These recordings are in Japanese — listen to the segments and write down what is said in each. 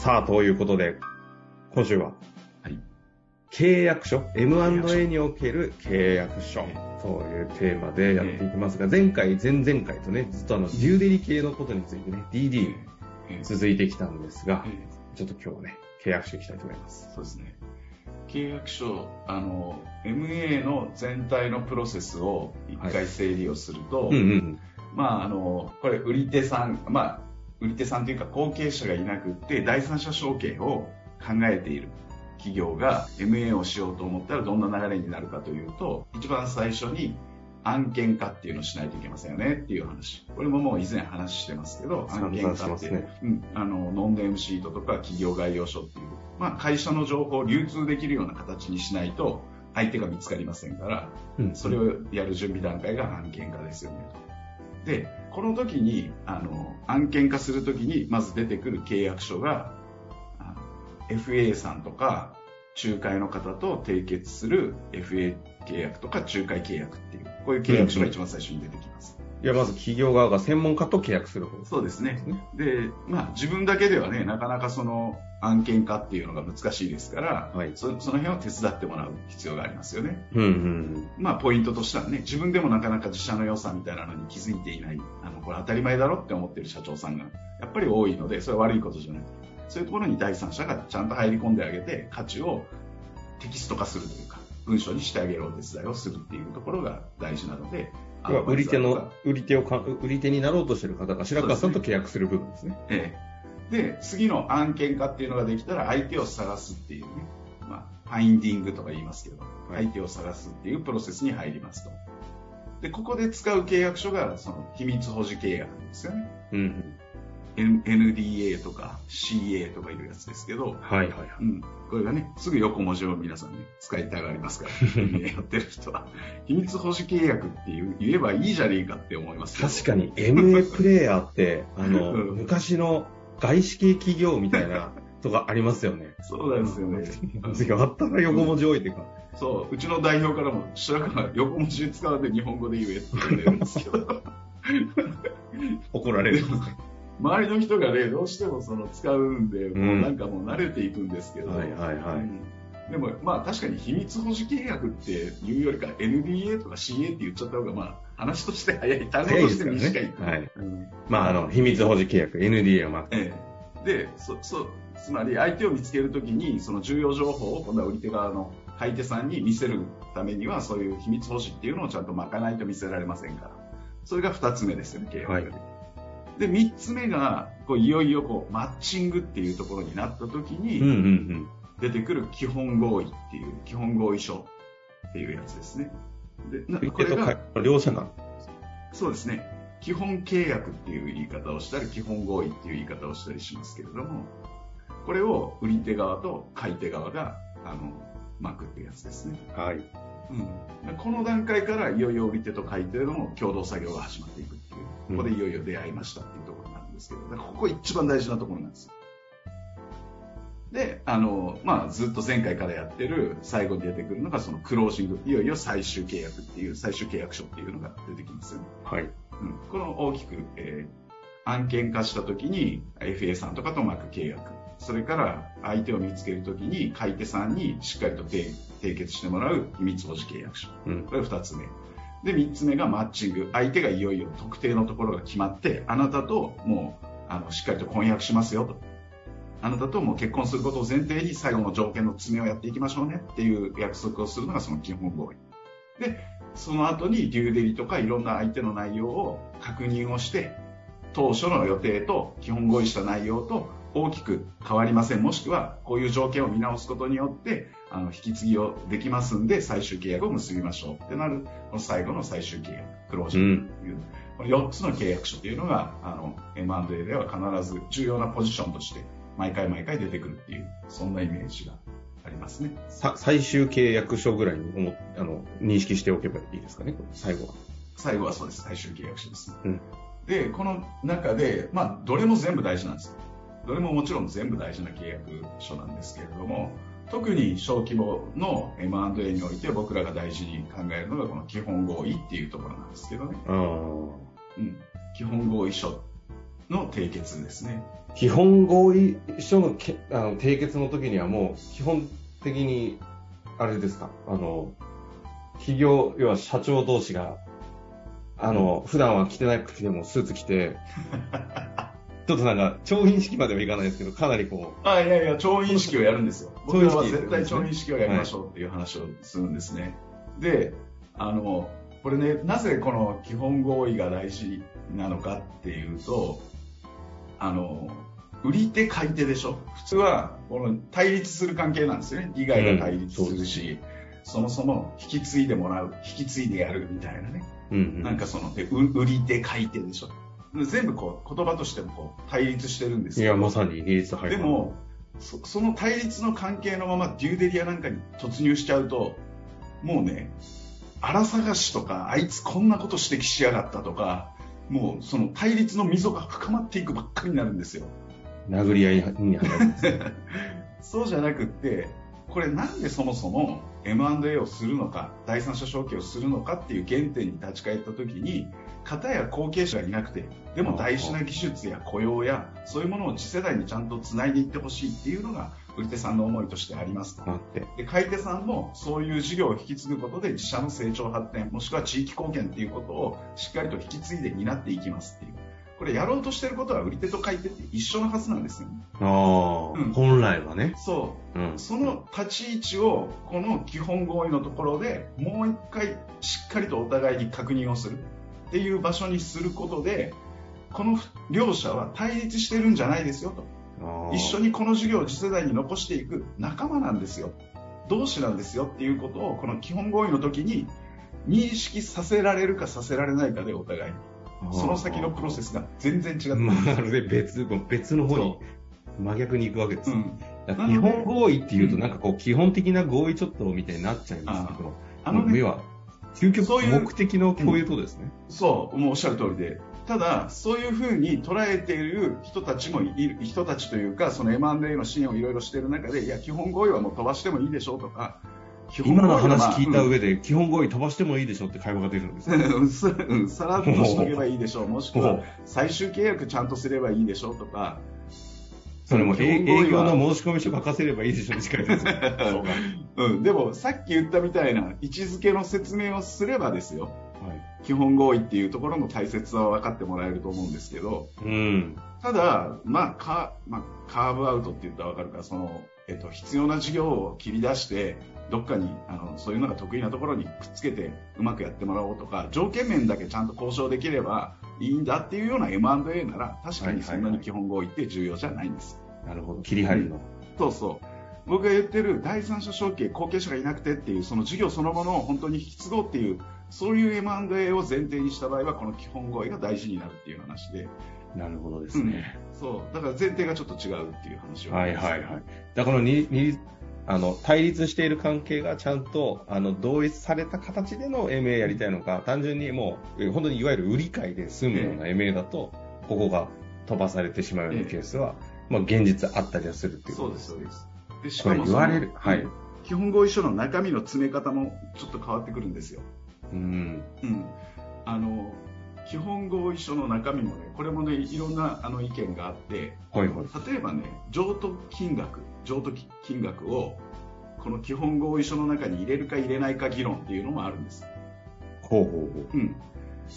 さあ、ということで、今週は、はい。契約書、M&A における契約書えというテーマでやっていきますが、前回、前々回とね、ずっとあの、デューデリ系のことについてね、DD えー続いてきたんですがえ、ーちょっと今日はね、契約していきたいと思います。そうですね。契約書、あの、MA の全体のプロセスを一回整理をすると、うんうん。まあ、あの、これ、売り手さん、まあ、売り手さんというか後継者がいなくって、第三者承継を考えている。企業が MA をしようと思ったらどんな流れになるかというと、一番最初に案件化っていうのをしないといけませんよね。っていう話。これももう以前話してますけど、案件化って、ねうん、あの、ノンデームシートとか企業概要書っていう、まあ会社の情報を流通できるような形にしないと相手が見つかりませんから、うん。それをやる準備段階が案件化ですよね。と。で、この時に、あの、案件化する時にまず出てくる契約書が、FA さんとか、仲介の方と締結する FA 契約とか仲介契約っていう、こういう契約書が一番最初に出てきます。いや、まず企業側が専門家と契約する方そうですね。でまあ自分だけではね、なかなかその案件化っていうのが難しいですから、はい。そその辺を手伝ってもらう必要がありますよね。うんうんまあ、ポイントとしてはね、自分でもなかなか自社の良さみたいなのに気づいていない、あの、これ当たり前だろって思ってる社長さんが、やっぱり多いので、それは悪いことじゃない。そういうところに第三者がちゃんと入り込んであげて、価値をテキスト化するというか、文章にしてあげるお手伝いをするっていうところが大事なので、売り手の、売り手をか、売り手になろうとしてる方が白川さんと契約する部分ですね。ええ、で次の案件化っていうのができたら相手を探すっていうね、まあ、ファインディングとか言いますけど、はい。相手を探すっていうプロセスに入りますと。でここで使う契約書がその秘密保持契約ですよね。うん NDA とか CA とかいうやつですけど、はいはいはい。うん、これがねすぐ横文字を皆さんね使いたがりますから やってる人は秘密保持契約っていう言えばいいじゃねえかって思います確かに MA プレイヤーって、あの、うん昔の外資系企業みたいなとかありますよね。そうなんですよねあったら横文字置いてか。そう、うちの代表からも、白川横文字使わんで日本語で言えって言われるんですけど、怒られる。周りの人がね、どうしてもその使うんで、もうなんかもう慣れていくんですけど、はいはいはい。うん。でもまあ確かに秘密保持契約っていうよりか NDA とか CA って言っちゃった方がまあ話として早い、単語として短い。はい。うん。まあ、あの、秘密保持契約、NDA をまあ、ええ、でそそつまり相手を見つけるときにその重要情報を今度は売り手側の買い手さんに見せるためにはそういう秘密保持っていうのをちゃんと巻かないと見せられませんから。それが2つ目ですよね契約、はいで3つ目がこういよいよこうマッチングっていうところになったときうんうんにうん。出てくる基本合意っていう基本合意書っていうやつですねでなこれが両者が。そうですね。基本契約っていう言い方をしたり、基本合意っていう言い方をしたりしますけれども、これを売り手側と買い手側が、あの、巻くっていうやつですね。はい。うん。でこの段階からいよいよ売り手と買い手の共同作業が始まっていくっていう、ここでいよいよ出会いましたっていうところなんですけど、ここ一番大事なところなんですよ。で、あの、まあ、ずっと前回からやってる最後に出てくるのがそのクロージング、いよいよ最終契約っていう、最終契約書っていうのが出てきますよね。はい。うんこの大きく、えー案件化した時に FA さんとかと巻く契約それから相手を見つける時に買い手さんにしっかりと締締結してもらう秘密保持契約書うん。これ2つ目で3つ目がマッチング。相手がいよいよ特定のところが決まってあなたともうあのしっかりと婚約しますよと。あなたともう結婚することを前提に最後の条件の詰めをやっていきましょうね。っていう約束をするのがその基本合意。でその後にデューデリとかいろんな相手の内容を確認をして当初の予定と基本合意した内容と大きく変わりませんもしくはこういう条件を見直すことによってあの引き継ぎをできますんで最終契約を結びましょうってなるこの最後の最終契約クロージングという、この4つの契約書というのがあの M&A では必ず重要なポジションとして毎回毎回出てくるっていう、そんなイメージがありますね。さ最終契約書ぐらいにあの認識しておけばいいですかね、最後は。最後はそうです。最終契約書です。うんで、この中で、まあ、どれも全部大事なんです。どれももちろん全部大事な契約書なんですけれども、特に小規模の M&A において僕らが大事に考えるのがこの基本合意っていうところなんですけどね。あうん。基本合意書の締結ですね。基本合意書のけあの締結の時にはもう基本的に、あれですか、あの、企業、要は社長同士が、あの、普段は着てなくてもスーツ着て、ちょっとなんか、調印式まではいかないですけど、かなりこあ、いやいや、調印式をやるんですよ。僕らは絶対調印式をやりましょうっていう話をするんですね。で、あの、これね、なぜこの基本合意が大事なのかっていうと、あの、売り手買い手でしょ普通は、この対立する関係なんですよね。利害が対立するし、そもそも引き継いでもらう、引き継いでやるみたいなね。う、うんうん、なんかその、売り手買い手でしょ全部こう、言葉としてもこう、対立してるんですよ。いや、まさにでも、そその対立の関係のままデューデリアなんかに突入しちゃうと、もうね、荒探しとか、あいつこんなこと指摘しやがったとか、もうその対立の溝が深まっていくばっかりになるんですよ。殴り合いに。そうじゃなくって、これなんでそもそも M&A をするのか、第三者承継をするのかっていう原点に立ち返った時に、方や後継者がいなくて、でも大事な技術や雇用や、そういうものを次世代にちゃんと繋いでいってほしいっていうのが、売り手さんの思いとしてあります。で、買い手さんもそういう事業を引き継ぐことで自社の成長発展、もしくは地域貢献っていうことをしっかりと引き継いで担っていきますっていう。これやろうとしてることは売り手と買い手って一緒のはずなんですよね。ああ、うん本来はね。そう。うん。その立ち位置をこの基本合意のところでもう一回しっかりとお互いに確認をするっていう場所にすることでこの両者は対立してるんじゃないですよと一緒にこの事業を次世代に残していく仲間なんですよ同志なんですよっていうことをこの基本合意の時に認識させられるかさせられないかでお互いにその先のプロセスが全然違ってるまるで別、別の方にそ真逆に行くわけです。うん、基本合意っていうと、なんかこう、基本的な合意ちょっとみたいになっちゃいますけど、あのね目は、究極目的のこういうことですね。そう、もうおっしゃる通りで。ただ、そういうふうに捉えている人たちもいる、人たちというか、その M&A の支援をいろいろしている中で、いや、基本合意はもう飛ばしてもいいでしょうとか、今の話聞いた上で、基本合意飛ばしてもいいでしょって会話が出るんですよ。うん。さらっとしとけばいいでしょう、もしくは最終契約ちゃんとすればいいでしょうとか、それも基営業の申込書書かせればいいでしょに近いです うか。うん、でもさっき言ったみたいな位置づけの説明をすればですよ、はい。基本合意っていうところの大切さは分かってもらえると思うんですけど、うん。ただ、まあカまあ、カーブアウトって言ったら分かるかその、えっと、必要な事業を切り出してどっかにあのそういうのが得意なところにくっつけてうまくやってもらおうとか条件面だけちゃんと交渉できればいいんだっていうような M&A なら確かにそんなに基本合意って重要じゃないんです。なるほど。切り張りの。そうそう僕が言ってる第三者承継後継者がいなくてっていうその事業そのものを本当に引き継ごうっていうそういう M&A を前提にした場合はこの基本合意が大事になるっていう話で、なるほどですね。そうだから前提がちょっと違うっていう話をはいはいはい。だからににあの対立している関係がちゃんとあの同一された形での MA やりたいのか、単純にもうえ本当にいわゆる売り買いで済むような MA だと、ここが飛ばされてしまうようなケースは、まあ現実あったりはするっていうそうことですす。でそうですでしこれ言われるはい基本合意書の中身の詰め方もちょっと変わってくるんですよ、うん。うん、あの基本合意書の中身もねこれもねいろんなあの意見があってはいはい。例えばね譲渡金額譲渡金額をこの基本合意書の中に入れるか入れないか議論っていうのもあるんです、ほうほうほう。うん。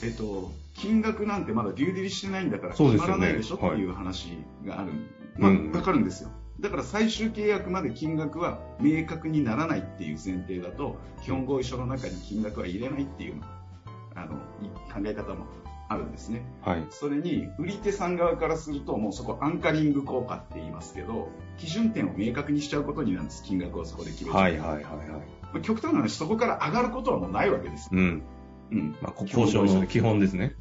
えっと、金額なんてまだデューディリしてないんだから決まらないでしょってはいいう話がある、まあ、うん。わかるんですよ。だから最終契約まで金額は明確にならないっていう前提だと基本合意書の中に金額は入れないっていうのあのい考え方もあるんですねはい。それに売り手さん側からするともうそこアンカリング効果って言いますけど基準点を明確にしちゃうことになるんです金額をそこで決めちゃう、はいはいはいはい。まあ極端な話そこから上がることはもうないわけです、うん。うんまあ、交渉の基本ですね。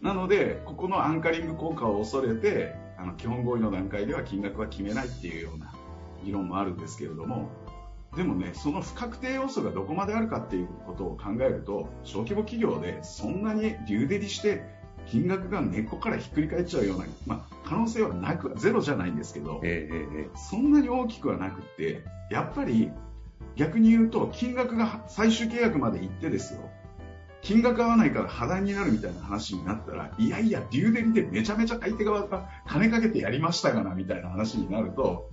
なのでここのアンカリング効果を恐れてああの基本合意の段階では金額は決めないっていうような議論もあるんですけれども、でもね、その不確定要素がどこまであるかっていうことを考えると、小規模企業でそんなに流デリして金額が根っこからひっくり返っちゃうような、まあ、可能性はなく、ゼロじゃないんですけど、ええええそんなに大きくはなくって、やっぱり逆に言うと、金額が最終契約まで行ってですよ、金額合わないから破談になるみたいな話になったら、いやいや、流デリでめちゃめちゃ相手側が金かけてやりましたがなみたいな話になると、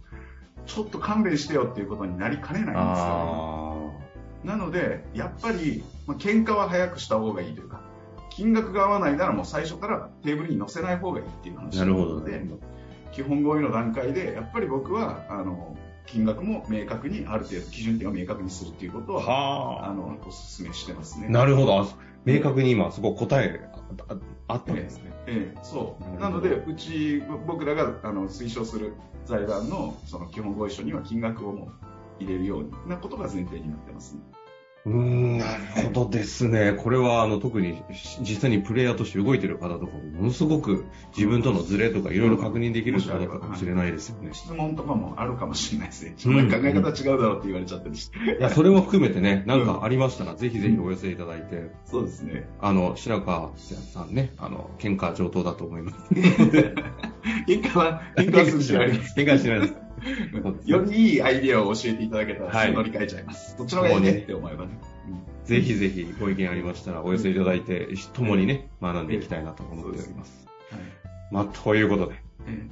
ちょっと勘弁してよっていうことになりかねないんですよ。あなので、やっぱり、まあ、喧嘩は早くした方がいいというか、金額が合わないならもう最初からテーブルに乗せない方がいいっていうあ、話なるほどのでね。基本合意の段階で、やっぱり僕は、あの、金額も明確に、ある程度基準点を明確にするっていうことは、はあの、お勧めしてますね。あ。なるほど。あ明確に今、すごい答えあったんですね。ええ、そう。なので、うち、僕らがあの推奨する財団のその基本合意書には金額をも入れるようなことが前提になってます、ね。うーん、なるほどですね。これは、あの、特に、実際にプレイヤーとして動いてる方とかも、ものすごく自分とのズレとかいろいろ確認できる方かもしれないですよね。質問とかもあるかもしれないですね。うん考え方違うだろうって言われちゃったりして。いや、それも含めてね、なんかありましたら、ぜひぜひお寄せいただいて、そうですね。あの、白川さんね、あの、喧嘩上等だと思います。喧嘩は、喧嘩はするしないです。喧嘩はしないです。よりいいアイディアを教えていただけたら、はい乗り換えちゃいます。そっちの方がいいねって思えばね。ぜひぜひご意見ありましたらお寄せいただいて、共にね、学んでいきたいなと思っております。はいまあ、ということで、え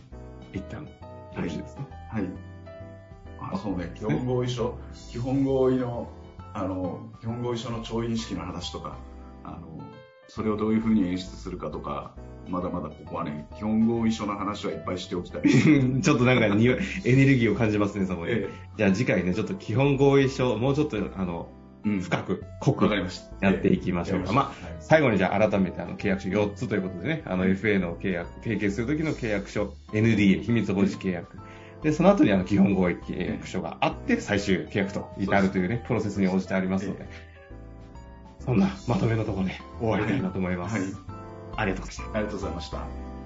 一旦、よろしいですか、えはい。あ、そうね、基本合意書、基本合意の、あの、基本合意書の調印式の話とか、あの、それをどういうふうに演出するかとか、まだまだここはね、基本合意書の話はいっぱいしておきたい。ちょっとなんかにエネルギーを感じますね、そこに。えじゃあ次回ね、ちょっと基本合意書、もうちょっと、あの、えうん深く、濃く。やっていきましょうか。まあ、あ、最後にじゃあ改めてあの契約書4つということでね、あの FA の契約、提携するときの契約書、NDA、秘密保持契約。で、その後にあの基本合意契約書があって、最終契約と至るというね、プロセスに応じてありますので、そんなまとめのところで終わりたいなと思います。はい。ありがとうございました。ありがとうございました。